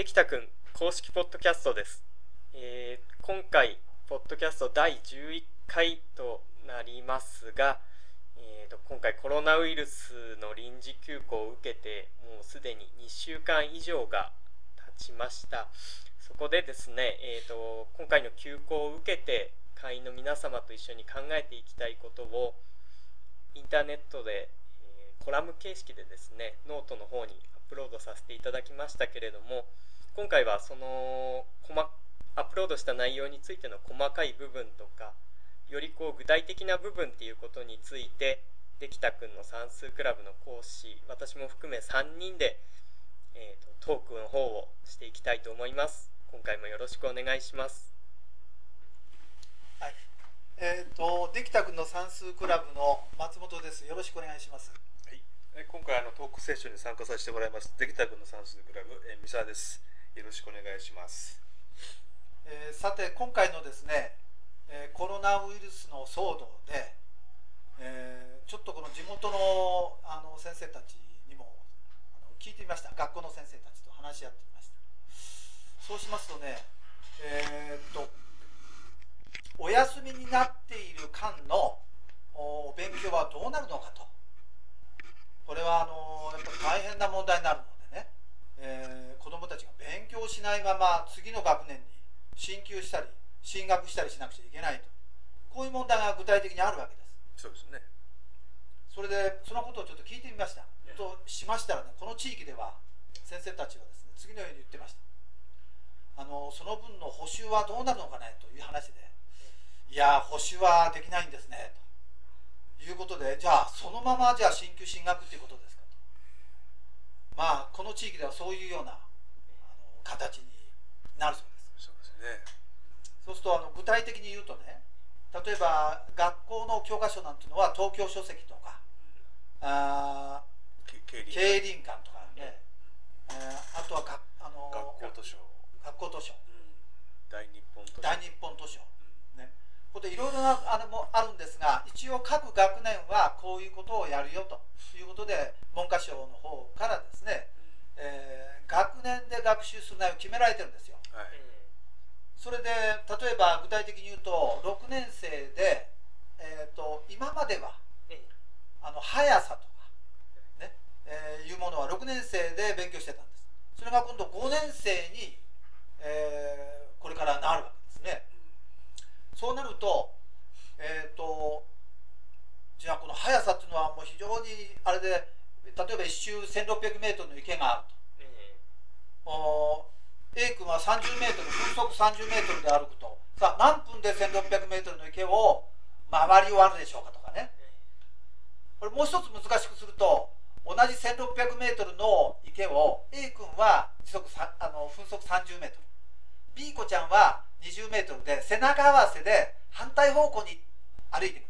でき太くん公式ポッドキャストです、えー、今回ポッドキャスト第11回となりますが、えーと、今回コロナウイルスの臨時休校を受けてもうすでに2週間以上が経ちました。そこでですね、えーと、今回の休校を受けて会員の皆様と一緒に考えていきたいことをインターネットで、えー、コラム形式でですねノートの方にアップロードさせていただきましたけれども今回はそのアップロードした内容についての細かい部分とかよりこう具体的な部分っていうことについてできたくんの算数クラブの講師私も含め3人で、えーと、トークの方をしていきたいと思います。今回もよろしくお願いします。はい。えーと、できたくんの算数クラブの松本です。よろしくお願いします。はい。今回あのトークセッションに参加させてもらいますできたくんの算数クラブ、えー、三沢ですよろしくお願いします、えー、さて今回のですね、えー、コロナウイルスの騒動で、えー、ちょっとこの地元のあの先生たちにもあの聞いてみました。学校の先生たちと話し合ってみました。そうしますとねえー、っとお休みになっている間のお勉強はどうなるのかと。これはあのやっぱり大変な問題になるのえー、子どもたちが勉強しないまま次の学年に進級したり進学したりしなくちゃいけないと。こういう問題が具体的にあるわけです。そうですね。それでそのことをちょっと聞いてみました、ね、としましたらねこの地域では先生たちはですね次のように言ってました。あのその分の補習はどうなるのかねという話でいや補習はできないんですねということでじゃあそのままじゃあ進級進学っていうことですまあこの地域ではそういうような形になるそうです。そうですね。そうするとあの具体的に言うとね例えば学校の教科書なんていうのは東京書籍とかあ経輪館とかね、えー、あとはがあの学校図書。学校図書、うん、大日本図書。大日本図書、ね。こでいろいろなあれもあるんですが一応各学年はこういうことをやるよということで文科省の方からですね、えー、学年で学習する内容を決められてるんですよ、はい、それで例えば具体的に言うと6年生で、えーと、今までは、あの速さとかね、えー、いうものは6年生で勉強してたんです。それが今度5年生に、えー、これからなるわけですね、そうなるとえっ、ー、とじゃあこの速さっていうのはもう非常にあれで例えば1周 1600m の池があると、お A 君は 30m 分速 30m で歩くと。さあ何分で 1600m の池を回り終わるでしょうかとかね。これもう一つ難しくすると同じ 1600m の池を A 君は時速あの分速 30m B 子ちゃんは 20m で背中合わせで反対方向に歩いていく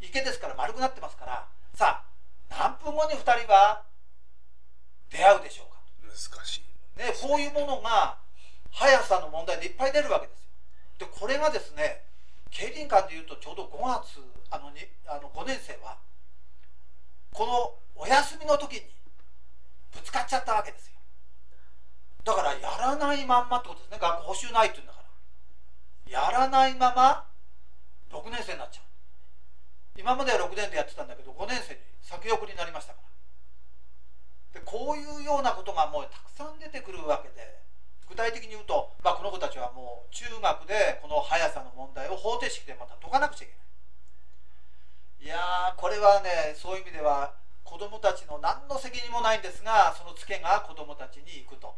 池ですから丸くなってますから。さあ何分後に2人は出会うでしょうか。難しい、ね、こういうものが速さの問題でいっぱい出るわけですよ。でこれがですね競輪館でいうとちょうど5月あのにあの5年生はこのお休みの時にぶつかっちゃったわけですよ。だからやらないまんまってことですね。学校補習ないっていうんだから。やらないまま6年生になっちゃう今までは6年でやってたんだけど5年生に先送りになりましたから。でこういうようなことがもうたくさん出てくるわけで具体的に言うと、まあ、この子たちはもう中学でこの速さの問題を方程式でまた解かなくちゃいけない。いやこれはねそういう意味では子どもたちの何の責任もないんですがそのツケが子どもたちに行くと。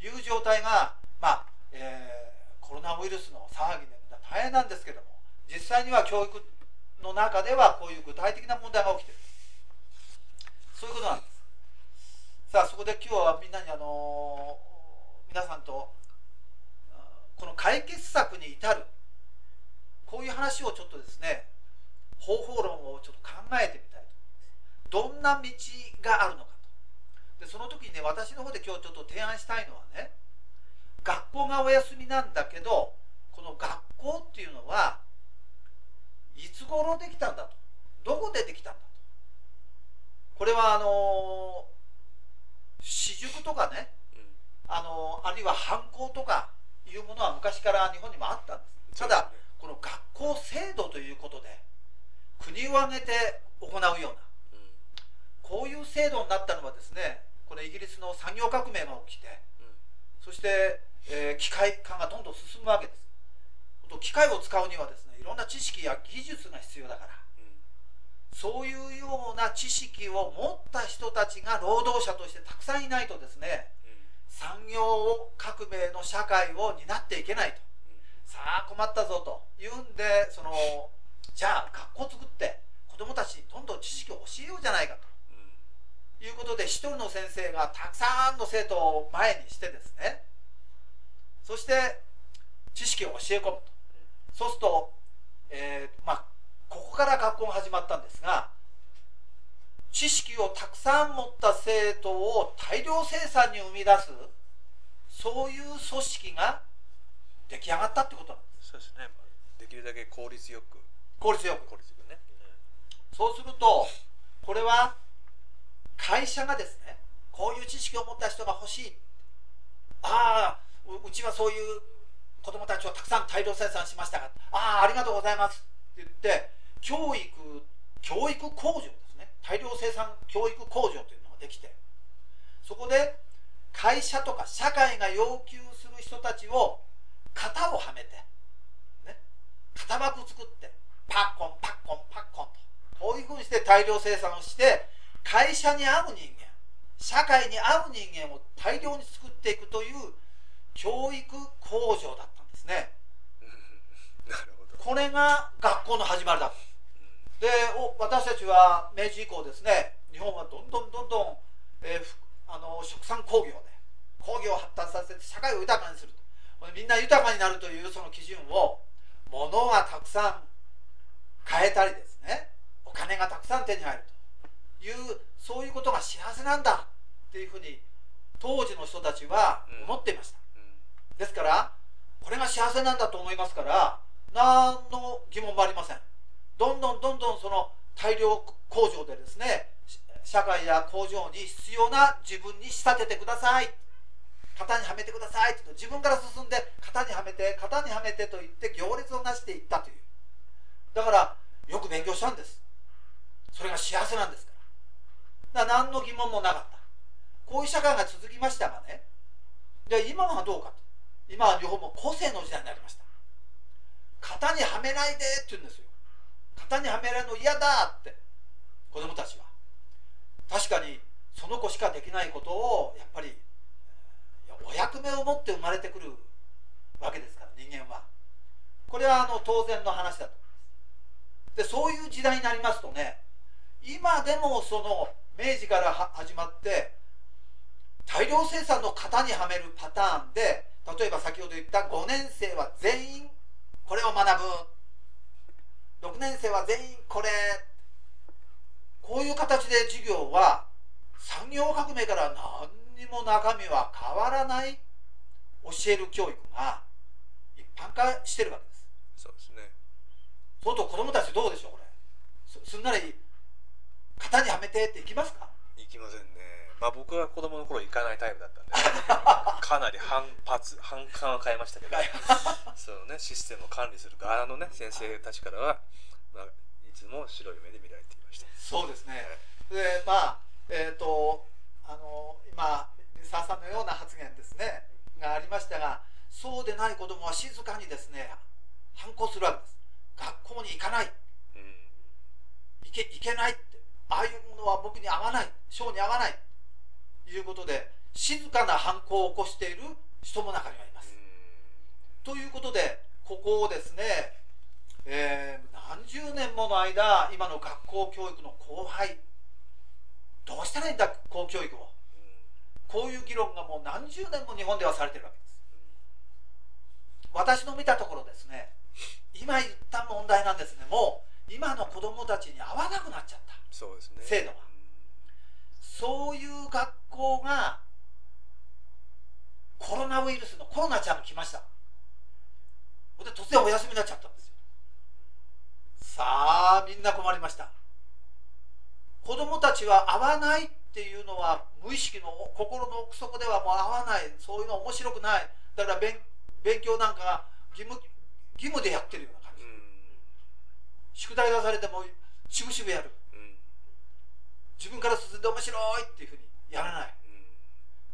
いう状態が、まあえー、コロナウイルスの騒ぎで大変なんですけども実際には教育の中ではこういう具体的な問題が起きてる。そういうことなんです。さあそこで今日はみんなにあの皆さんとこの解決策に至る。こういう話をちょっとですね方法論をちょっと考えてみたいと。どんな道があるのかと。でその時にね私の方で今日ちょっと提案したいのはね学校がお休みなんだけどこの学校っていうのはいつ頃できたんだと。どこでできたんだと。これはあの私塾とかね、あのあるいは反抗とかいうものは昔から日本にもあったんです。ただこの学校制度ということで国を挙げて行うようなこういう制度になったのはですねこのイギリスの産業革命が起きてそして、えー機械化がどんどん進むわけですと機械を使うにはですねいろんな知識や技術が必要だから。そういうような知識を持った人たちが労働者としてたくさんいないとですね産業革命の社会を担っていけないと。さあ困ったぞというんでそのじゃあ学校作って子どもたちにどんどん知識を教えようじゃないかと。いうことで一人の先生がたくさんの生徒を前にしてですねそして知識を教え込むとそうすると、えーまあここから学校が始まったんですが知識をたくさん持った生徒を大量生産に生み出すそういう組織が出来上がったってことなんです。そうですね、まあ、できるだけ効率よく。効率よく。効率よくね、そうするとこれは会社がですねこういう知識を持った人が欲しい。ああううちはそういう子どもたちをたくさん大量生産しましたがああありがとうございます。って言って教育教育工場ですね。大量生産教育工場というのができてそこで会社とか社会が要求する人たちを型をはめて、ね、型枠作ってパッコンパッコンパッコンとこういうふうにして大量生産をして会社に合う人間社会に合う人間を大量に作っていくという教育工場だったんですね。なるほど、これが学校の始まりだ。とでお私たちは明治以降ですね日本はどんどんどんどん、えーふあの殖産工業で工業を発達させて社会を豊かにするみんな豊かになるというその基準を物がたくさん買えたりですねお金がたくさん手に入るというそういうことが幸せなんだっていうふうに当時の人たちは思っていました、うんですからこれが幸せなんだと思いますから何の疑問もありません。どんどんどんどんその大量工場でですね社会や工場に必要な自分に仕立ててください。型にはめてください。と自分から進んで型にはめて型にはめてと言って行列をなしていったという。だからよく勉強したんです。それが幸せなんですから。だから何の疑問もなかった。こういう社会が続きましたがね。で今はどうかと。今は日本も個性の時代になりました。型にはめないでって言うんですよ。型にはめられるの嫌だって。子供たちは。確かにその子しかできないことをやっぱりお役目を持って生まれてくるわけですから人間は。これはあの当然の話だと。思いますでそういう時代になりますとね今でもその明治から始まって大量生産の型にはめるパターンで例えば先ほど言った5年生は全員これを学ぶ。6年生は全員これ。こういう形で授業は産業革命から何にも中身は変わらない。教える教育が一般化してるわけです。そうですね。そうと子供たちどうでしょうこれ。すすんなり型にはめてっていきますか？行きませんねまあ僕は子供の頃行かないタイプだったんで。かなり反発反感は変えましたけど。そのねシステムを管理する側のね先生たちからは、まあ、いつも白い目で見られていました。そうですね。でまあえっ、とあの今三沢さんのような発言ですねがありましたがそうでない子供は静かにですね反抗するわけです。学校に行かない。うん。行け行けないって。ああいうものは僕に合わない。性に合わない。ということで静かな反抗を起こしている人も中にはいます。ということでここをですね、えー何十年もの間今の学校教育の後輩どうしたらいいんだ公教育を。こういう議論がもう何十年も日本ではされてるわけです。私の見たところですね今言った問題なんですね。もう今の子供たちに合わなくなっちゃった。そうですね。制度はそういう学校がコロナウイルスのコロナちゃんが来ました。ほんで突然お休みになっちゃったんですよ。さあみんな困りました。子供たちは合わないっっていうのは無意識の心の奥底ではもう合わない。そういうの面白くない。だから勉勉強なんかが義務義務でやってるような感じ、宿題出されてもしぶしぶやる自分から進んで面白いっていうふうにやらない。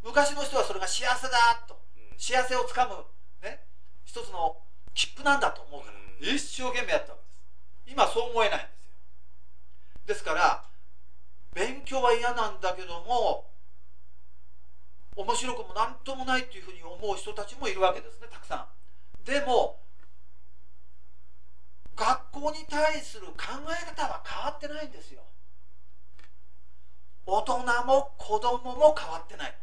昔の人はそれが幸せだと。幸せをつかむ、ね、一つの切符なんだと思うから。一生懸命やったわけです。今そう思えないんですよ。ですから勉強は嫌なんだけども面白くも何ともないっていうふうに思う人たちもいるわけですねたくさん。でも学校に対する考え方は変わってないんですよ大人も子供も変わってない。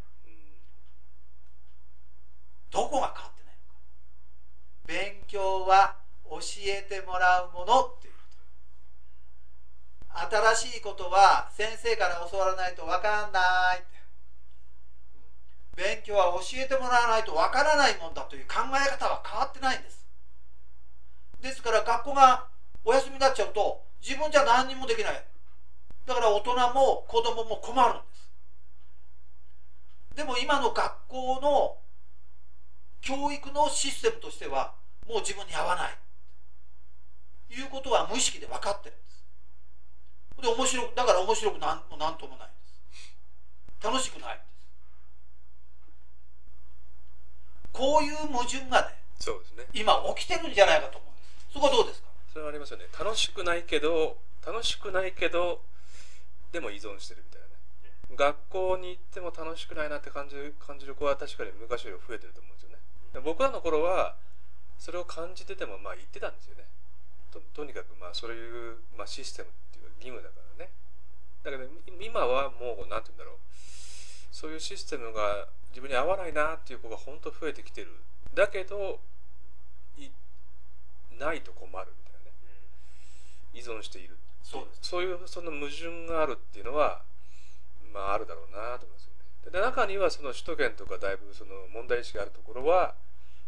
どこが変わってない？勉強は教えてもらうものっていう。新しいことは先生から教わらないと分かんない勉強は教えてもらわないと分からないもんだという考え方は変わってないんです。ですから学校がお休みになっちゃうと自分じゃ何にもできない。だから大人も子供も困るんです。でも今の学校の教育のシステムとしてはもう自分に合わない。いうことは無意識で分かってるんです。で面白だから面白くなんもなんともないんです。楽しくないんです。こういう矛盾がねそうですね。今起きてるんじゃないかと思うんです。そこはどうですか？それはありますよね。楽しくないけど楽しくないけどでも依存してるみたいなね。学校に行っても楽しくないなって感じる感じる子は確かに昔より増えてると思うんですよね。僕らの頃はそれを感じててもまあ言ってたんですよね。ととにかくまあそういう、まあ、システムっていうか義務だからね。だけど今はもう何て言うんだろう。そういうシステムが自分に合わないなっていう子が本当増えてきてる。だけどいないと困るみたいなね、依存しているそうですそういうその矛盾があるっていうのはまああるだろうなと思いますよね。で中にはその首都圏とかだいぶその問題意識があるところは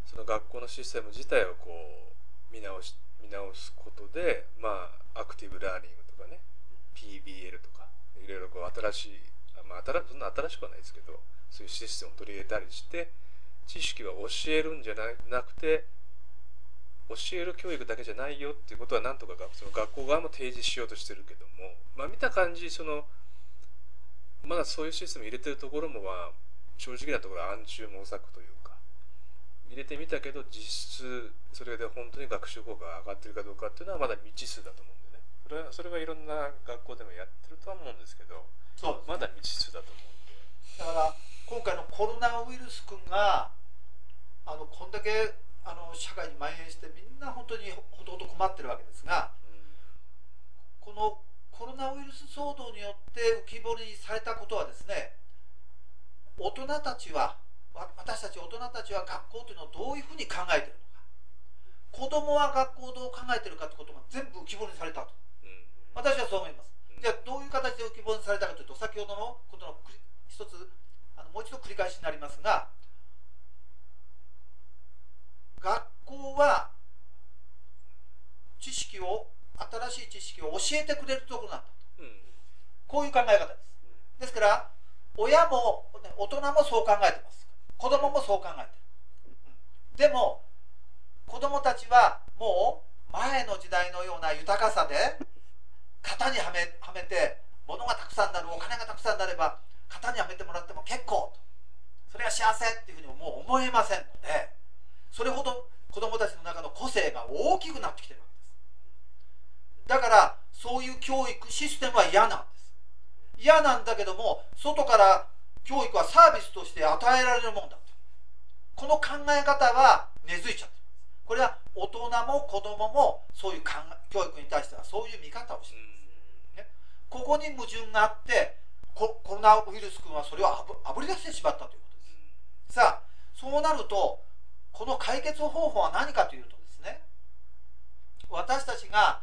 その学校のシステム自体をこう見直し見直すことでまあアクティブラーニングとかね PBL とかいろいろこう新しいまあ新そんな新しくはないですけどそういうシステムを取り入れたりして知識は教えるんじゃなくて教える教育だけじゃないよっていうことはなんとかその学校側も提示しようとしてるけどもまあ見た感じそのまだそういうシステム入れてるところもまあ正直なところ暗中模索というか入れてみたけど実質それで本当に学習効果が上がってるかどうかっていうのはまだ未知数だと思うんでね。それはそれはいろんな学校でもやってるとは思うんですけどね。まだ未知数だと思うんで。だから今回のコロナウイルス君があのこんだけあの社会に蔓延してみんな本当にほとほと困ってるわけですがこのコロナウイルス騒動によって浮き彫りにされたことはですね大人たちはわ私たち大人たちは学校というのをどういうふうに考えているのか子供は学校をどう考えているかということが全部浮き彫りにされたと。うん。私はそう思います。うん。じゃあどういう形で浮き彫りにされたかというと先ほどのことの一つあのもう一度繰り返しになりますが学校は知識を新しい知識を教えてくれるところなんだと。うん。こういう考え方です。ですから親もね大人もそう考えてます。子供もそう考えてる。うん。でも子供たちはもう前の時代のような豊かさで型にはめはめて物がたくさんなるお金がたくさんなれば型にはめてもらっても結構と。それが幸せっていうふうにもう思えませんのでそれほど子供たちの中の個性が大きくなってきてるわけです。だからそういう教育システムは嫌なんです。嫌なんだけども外から教育はサービスとして与えられるもんだと。この考え方は根付いちゃってる。これは大人も子供もそういう考え教育に対してはそういう見方をしてるここに矛盾があってココロナウイルス君はそれをあぶあぶり出してしまったということです。さあそうなるとこの解決方法は何かというとですね私たちが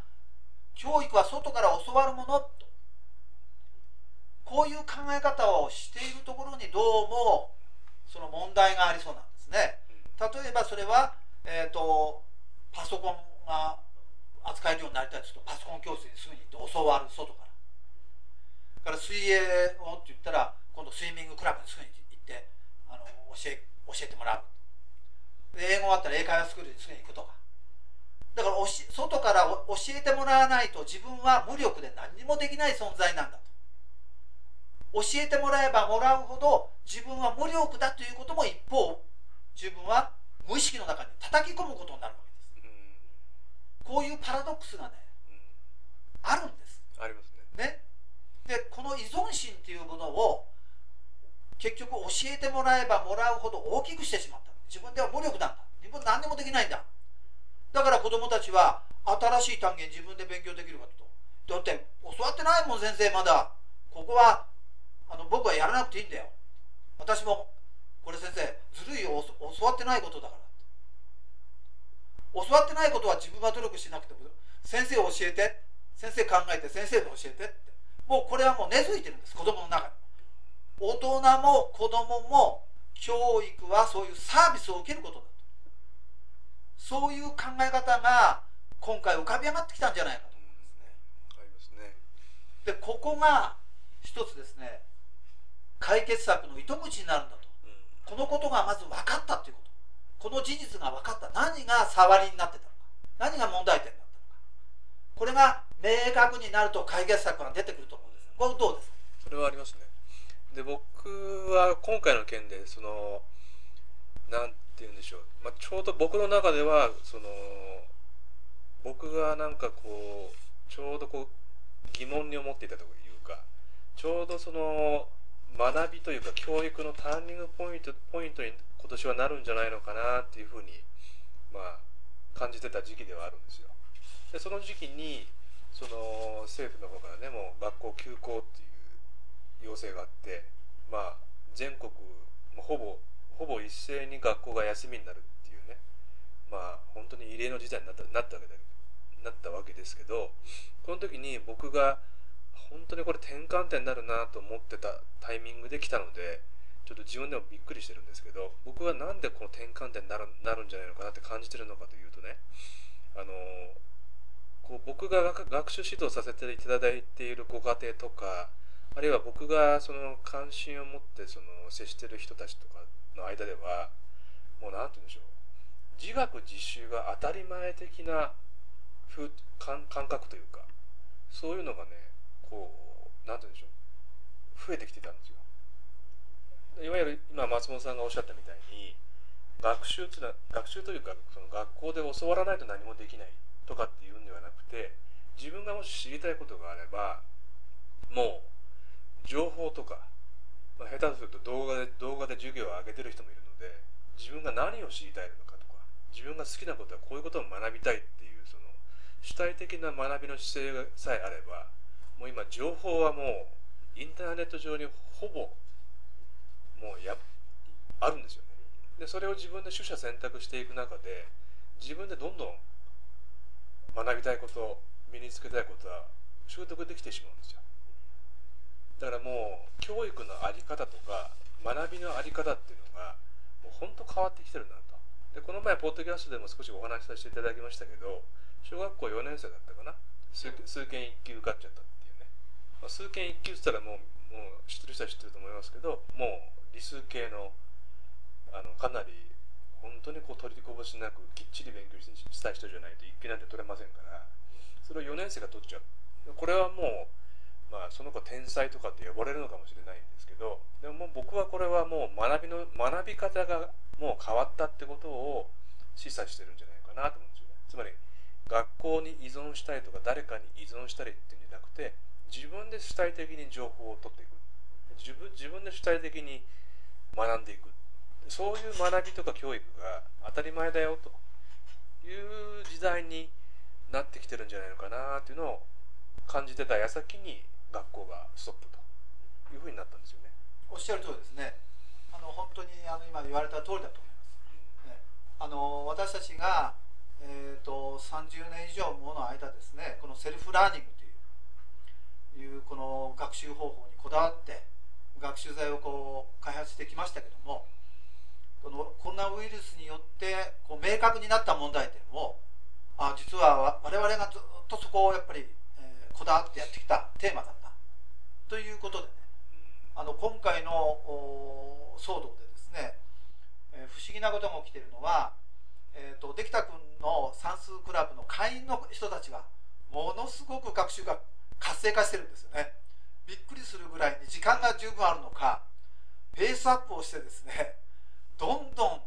教育は外から教わるものとこういう考え方をしているところにどうもその問題がありそうなんですね。例えばそれは、えー、とパソコンが扱えるようになりたいとするとパソコン教室にすぐに行って教わる外から。から水泳をって言ったら今度スイミングクラブにすぐに行ってあの教え教えてもらうで英語があったら英会話スクールにすぐに行くとかだからおし外からお教えてもらわないと自分は無力で何にもできない存在なんだと。教えてもらえばもらうほど自分は無力だということも一方自分は無意識の中に叩き込むことになるわけです。うん。こういうパラドックスがねうん。あるんです。ありますね。ね、でこの依存心っていうものを結局教えてもらえばもらうほど大きくしてしまった。自分では無力なんだ。自分何にもできないんだ。だから子供たちは新しい単元自分で勉強できるかと。だって教わってないもん先生まだ。ここはあの僕はやらなくていいんだよ。私もこれ先生ずるいよ。教わってないことだから。教わってないことは自分が努力しなくても先生教えて。先生考えて先生も教えてって。もうこれはもう根付いてるんです子供の中に。大人も子供も教育はそういうサービスを受けることだと。そういう考え方が今回浮かび上がってきたんじゃないかと思うんですね。ありますね。でここが一つですね解決策の糸口になるんだと。うん。このことがまず分かったということ。この事実が分かった。何が触りになってたのか。何が問題点だったのか。これが明確になると解決策が出てくると思うんですこれどうですか？それはありますね。で僕は今回の件でそのなんて言うんでしょう、まあ、ちょうど僕の中ではその僕がなんかこうちょうどこう疑問に思っていたというかちょうどその学びというか教育のターニングポイントポイントに今年はなるんじゃないのかなっていうふうにまあ感じてた時期ではあるんですよ。でその時期にその政府の方からねもう学校休校っていう要請があってまあ全国ほぼほぼ一斉に学校が休みになるまあ本当に異例の事態になったなったわけだなったわけですけどこの時に僕が本当にこれ転換点になるなと思ってたタイミングで来たのでちょっと自分でもびっくりしてるんですけど僕はなんでこの転換点になるなるんじゃないのかなって感じてるのかというとねあのこう僕が学学習指導させていただいているご家庭とかあるいは僕がその関心を持ってその接してる人たちとかの間ではもう何て言うんでしょう。自学自習が当たり前的な感感覚というかそういうのがねこう何て言うんでしょう。増えてきてたんですよ。いわゆる今松本さんがおっしゃったみたいに学習というのは学習というかその学校で教わらないと何もできないとかっていうんではなくて自分がもし知りたいことがあればもう情報とか、まあ、下手すると動画で動画で授業を上げてる人もいるので自分が何を知りたいのか自分が好きなことはこういうことを学びたいっていうその主体的な学びの姿勢さえあればもう今情報はもうインターネット上にほぼもうやあるんですよね。でそれを自分で取捨選択していく中で自分でどんどん学びたいこと身につけたいことは習得できてしまうんですよ。だからもう教育の在り方とか学びの在り方っていうのがもう本当変わってきてるなと。でこの前ポッドキャストでも少しお話しさせていただきましたけど小学校4年生だったかな？数数検1級受かっちゃったっていうね、まあ、数検1級って言ったらもうもう知ってる人は知ってると思いますけどもう理数系のあのかなり本当にこう取りこぼしなくきっちり勉強した人じゃないと一級なんて取れませんからそれを4年生が取っちゃう。これはもう、まあ、その子天才とかって呼ばれるのかもしれないんですけどでも僕はこれはもう学びの学び方がもう変わったってことを示唆してるんじゃないかなと思うんですよね。つまり学校に依存したいとか誰かに依存したりっていうんじゃなくて自分で主体的に情報を取っていく。自分自分で主体的に学んでいく。そういう学びとか教育が当たり前だよという時代になってきてるんじゃないのかなっていうのを感じてた矢先に学校がストップというふうになったんですよね。おっしゃる通りですね。あの本当にあの今言われた通りだと思います、ね、あの私たちが、えーと、30年以上もの間ですねこのセルフラーニングといういうこの学習方法にこだわって学習材をこう開発してきましたけどもこのコロナウイルスによってこう明確になった問題点をあ実は我々がずっとそこをやっぱり、えーこだわってやってきたテーマだった。ということでね。あの今回の騒動でですね、えー不思議なことが起きているのは、えー、とできたくんの算数クラブの会員の人たちはものすごく学習が活性化してるんですよね。びっくりするぐらいに時間が十分あるのかペースアップをしてですねどんどん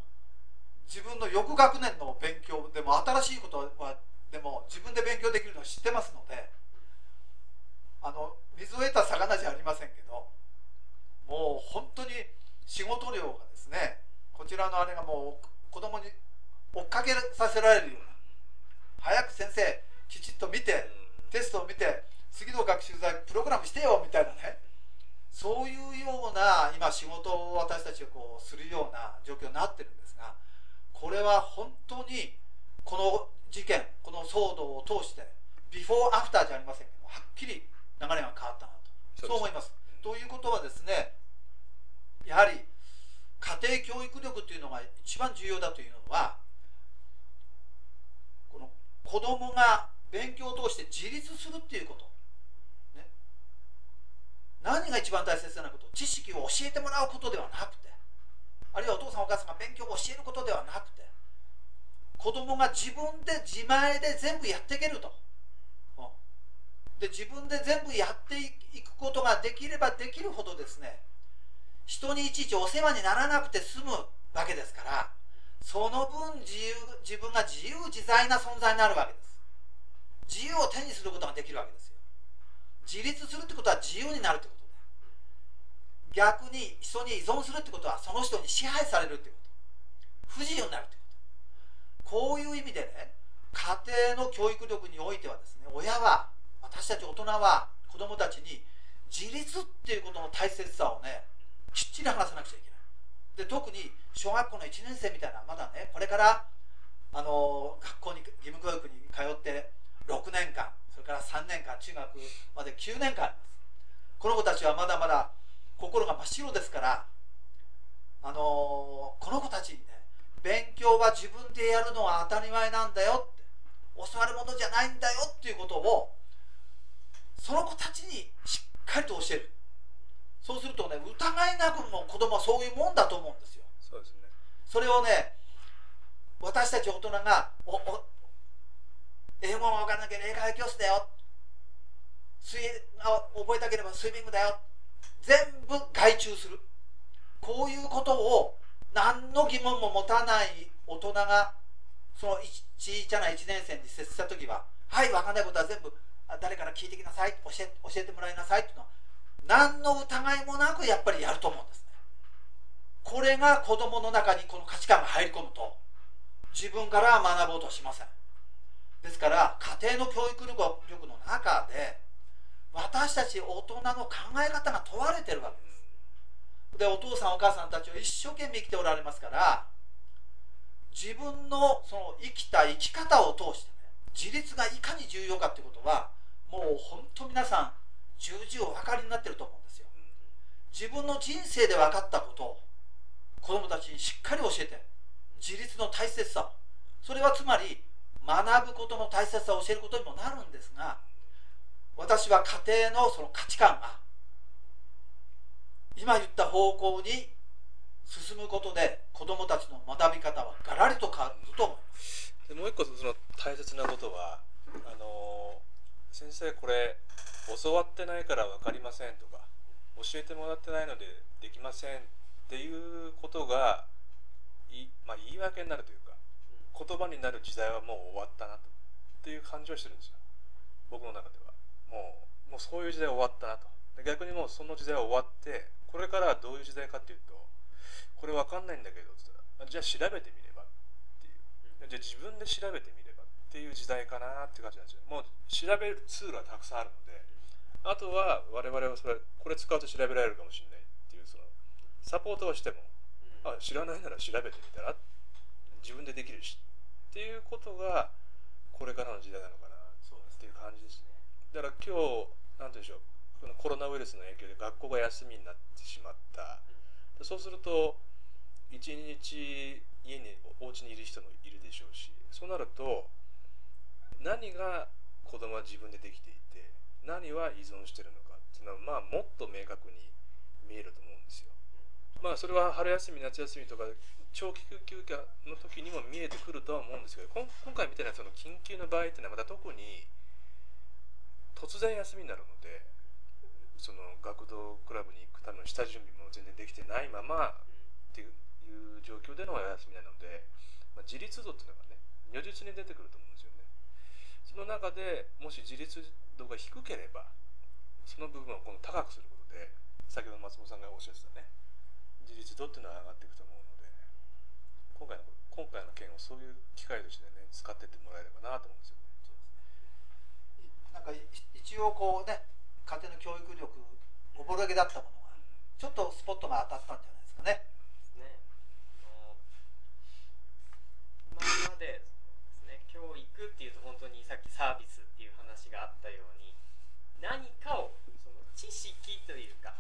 自分の翌学年の勉強でも新しいことはでも自分で勉強できるのを知ってますのであの水を得た魚じゃありませんけどもう本当に仕事量がですねこちらのあれがもう子供に追っかけさせられるような。早く先生きちっと見てテストを見て次の学習材プログラムしてよみたいなね。そういうような今仕事を私たちがこうするような状況になってるんですがこれは本当にこの事件この騒動を通してビフォーアフターじゃありませんけどはっきり流れが変わったなと。そう思います。ということはですねやはり家庭教育力というのが一番重要だというのはこの子供が勉強を通して自立するっていうこと、ね、何が一番大切なこと？知識を教えてもらうことではなくて。あるいはお父さんお母さんが勉強を教えることではなくて。子供が自分で自前で全部やっていけると。で自分で全部やっていくことができればできるほどですね人にいちいちお世話にならなくて済むわけですからその分自由自分が自由自在な存在になるわけです。自由を手にすることができるわけですよ。自立するってことは自由になるってことで逆に人に依存するってことはその人に支配されるってこと。不自由になるってこと。こういう意味でね家庭の教育力においてはですね親は私たち大人は子供たちに自立っていうことの大切さをねきっちり話さなくちゃいけない。で特に小学校の1年生みたいなまだねこれからあの学校に義務教育に通って6年間それから3年間中学まで9年間あります。この子たちはまだまだ心が真っ白ですからあのこの子たちにね勉強は自分でやるのは当たり前なんだよって教わるものじゃないんだよっていうことをその子たちにしっかりと教える。そうするとね疑いなくも子供はそういうもんだと思うんですよ。そうですね。それをね私たち大人がおお英語が分からなきゃ英会話教室だよ。水泳が覚えたければスイミングだよ。全部外注する。こういうことを何の疑問も持たない大人がそのちいちゃな1年生に接した時ははい分かんないことは全部あ誰から聞いてきなさい。教え教えてもらいなさいっていうのは何の疑いもなくやっぱりやると思うんですね。これが子供の中にこの価値観が入り込むと自分からは学ぼうとしません。ですから家庭の教育力の中で私たち大人の考え方が問われてるわけです。でお父さんお母さんたちは一生懸命生きておられますから自分のその生きた生き方を通してね自立がいかに重要かってことはもう本当皆さん重々お分かりになってると思うんですよ。自分の人生で分かったことを子供たちにしっかり教えて自立の大切さそれはつまり学ぶことの大切さを教えることにもなるんですが私は家庭のその価値観が今言った方向に進むことで子どもたちの学び方はガラリと変わると思います。でもう一個その大切なことはあの先生これ教わってないから分かりませんとか教えてもらってないのでできませんっていうことがい、まあ、言い訳になるというか言葉になる時代はもう終わったなとっていう感じはしてるんですよ。僕の中では。もうもうそういう時代は終わったなと。で逆にもうその時代は終わってこれからはどういう時代かっていうとこれ分かんないんだけどって言ったらじゃあ調べてみればっていう。じゃあ自分で調べてみればっていう時代かなって感じなんですよ。もう調べるツールはたくさんあるのであとは我々はそれこれ使うと調べられるかもしれないっていうそのサポートをしてもあ知らないなら調べてみたら自分でできるしっていうことがこれからの時代なのかなっていう感じですね。だから今日何て言うんでしょうこのコロナウイルスの影響で学校が休みになってしまった。そうすると一日家にお家にいる人もいるでしょうしそうなると何が子供は自分でできていて何は依存してるのかっっていうのはまあもっと明確に見えると思うんですよ。まあそれは春休み夏休みとか長期休暇の時にも見えてくるとは思うんですけど今今回みたいなその緊急の場合っていうのはまた特に突然休みになるのでその学童クラブに行くための下準備も全然できてないままっていう状況でのお休みなので、まあ、自立度っていうのがね如実に出てくると思うんですよね。その中でもし自立度が低ければその部分を今度高くすることで先ほど松本さんがおっしゃってたね自立度っていうのは上がっていくと思うので今回の今回の件をそういう機会としてね使ってってもらえればなと思うんですよね。なんか一応こうね家庭の教育力おぼろげだったものがちょっとスポットが当たったんじゃないですかね。ね今まで教育っていうと本当にさっきサービスっていう話があったように何かをその知識というか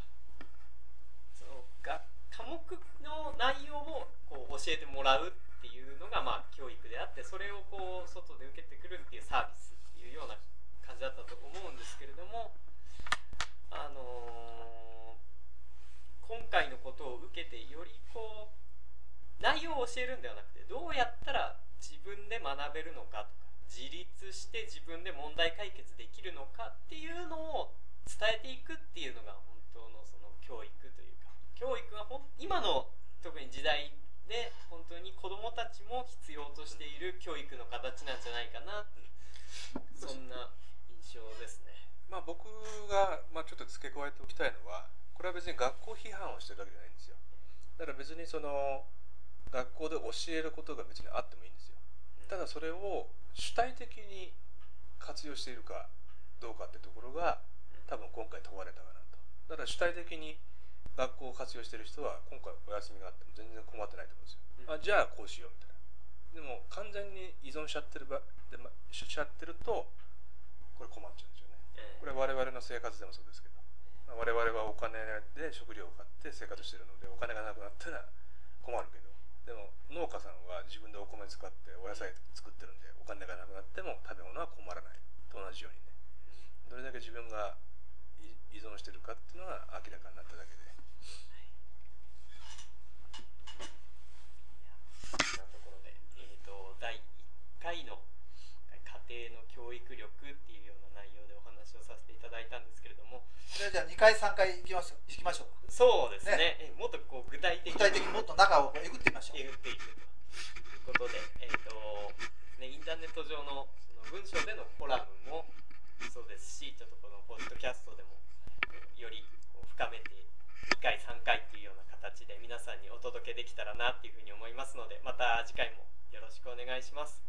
そのが科目の内容をこう教えてもらうっていうのがまあ教育であってそれをこう外で受けてくるっていうサービスっていうような感じだったと思うんですけれどもあのー今回のことを受けてよりこう内容を教えるんではなくてどうやったら自分で学べるのかとか自立して自分で問題解決できるのかっていうのを伝えていくっていうのが本当のその教育というか教育がほん今の特に時代で本当に子どもたちも必要としている教育の形なんじゃないかなそんな印象ですね。まあ僕が、まあ、ちょっと付け加えておきたいのはこれは別に学校批判をしてるわけじゃないんですよ。だから別にその学校で教えることが別にあってもいいんですよ。ただそれを主体的に活用しているかどうかってところが多分今回問われたかなと。だから主体的に学校を活用している人は今回お休みがあっても全然困ってないと思うんですよ、あじゃあこうしようみたいな。でも完全に依存しちゃってるばで、ま、しちゃってるとこれ困っちゃうんですよね。えこれ我々の生活でもそうですけど、まあ我々はお金で食料を買って生活してるのでお金がなくなったら困るけど。でも農家さんは自分でお米使ってお野菜作っも食べ物は困らないと同じようにね。どれだけ自分が依依存してるかっていうのが明らかになっただけで。そんなところで、えー、と第1回の家庭の教育力っていうような内容でお話をさせていただいたんですけれども。それじゃあ2回3回いきます行きましょうか。そうですね。えもっとこう具体的具体的にもっと中をえぐってみましょうえぐっていくということで、えーとね、インターネット上の文章でのコラムもそうですしちょっとこのポッドキャストでもより深めて2回3回っていうような形で皆さんにお届けできたらなっていうふうに思いますのでまた次回もよろしくお願いします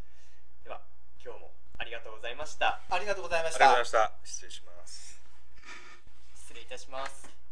では今日もありがとうございました。ありがとうございましありがとうたございました。失礼します。失礼いたします